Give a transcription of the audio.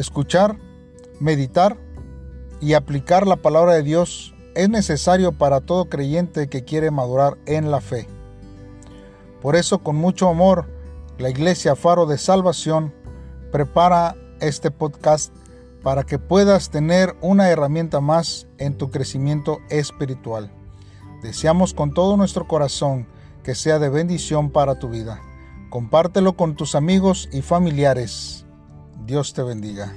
Escuchar, meditar y aplicar la palabra de Dios es necesario para todo creyente que quiere madurar en la fe. Por eso, con mucho amor, la Iglesia Faro de Salvación prepara este podcast para que puedas tener una herramienta más en tu crecimiento espiritual. Deseamos con todo nuestro corazón que sea de bendición para tu vida. Compártelo con tus amigos y familiares. Dios te bendiga.